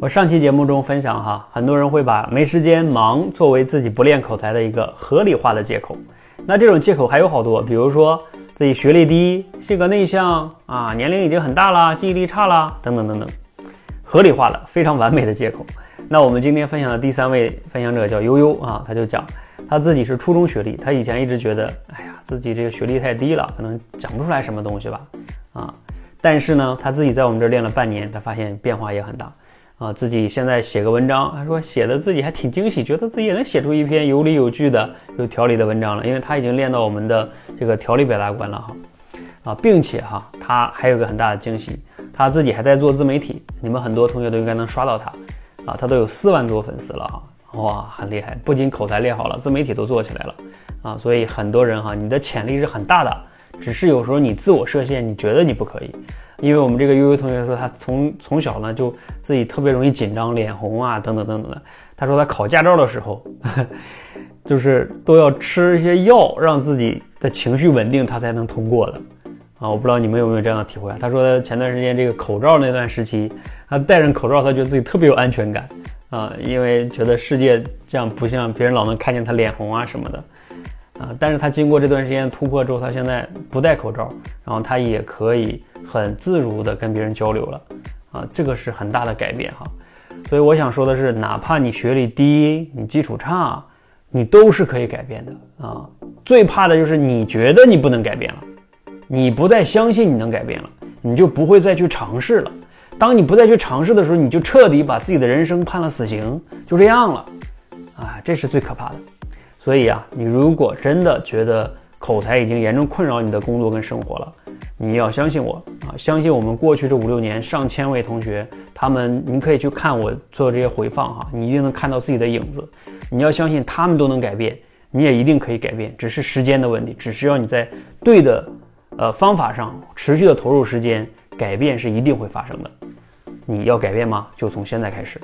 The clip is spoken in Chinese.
我上期节目中分享哈，很多人会把没时间、忙作为自己不练口才的一个合理化的借口。那这种借口还有好多，比如说自己学历低、性格内向啊、年龄已经很大了、记忆力差了等等等等，合理化了非常完美的借口。那我们今天分享的第三位分享者叫悠悠啊，他就讲他自己是初中学历，他以前一直觉得，哎呀，自己这个学历太低了，可能讲不出来什么东西吧，啊，但是呢，他自己在我们这儿练了半年，他发现变化也很大。啊，自己现在写个文章，他说写的自己还挺惊喜，觉得自己也能写出一篇有理有据的、有条理的文章了。因为他已经练到我们的这个条理表达关了哈，啊，并且哈，他还有个很大的惊喜，他自己还在做自媒体。你们很多同学都应该能刷到他，啊，他都有四万多粉丝了哈，哇，很厉害！不仅口才练好了，自媒体都做起来了，啊，所以很多人哈，你的潜力是很大的，只是有时候你自我设限，你觉得你不可以。因为我们这个悠悠同学说，他从从小呢就自己特别容易紧张、脸红啊，等等等等的。他说他考驾照的时候，就是都要吃一些药，让自己的情绪稳定，他才能通过的。啊，我不知道你们有没有这样的体会啊？他说前段时间这个口罩那段时期，他戴上口罩，他觉得自己特别有安全感啊，因为觉得世界这样不像别人老能看见他脸红啊什么的。啊，但是他经过这段时间突破之后，他现在不戴口罩，然后他也可以很自如的跟别人交流了，啊，这个是很大的改变哈。所以我想说的是，哪怕你学历低，你基础差，你都是可以改变的啊。最怕的就是你觉得你不能改变了，你不再相信你能改变了，你就不会再去尝试了。当你不再去尝试的时候，你就彻底把自己的人生判了死刑，就这样了，啊，这是最可怕的。所以啊，你如果真的觉得口才已经严重困扰你的工作跟生活了，你要相信我啊，相信我们过去这五六年上千位同学，他们你可以去看我做这些回放哈，你一定能看到自己的影子。你要相信他们都能改变，你也一定可以改变，只是时间的问题，只需要你在对的呃方法上持续的投入时间，改变是一定会发生的。你要改变吗？就从现在开始。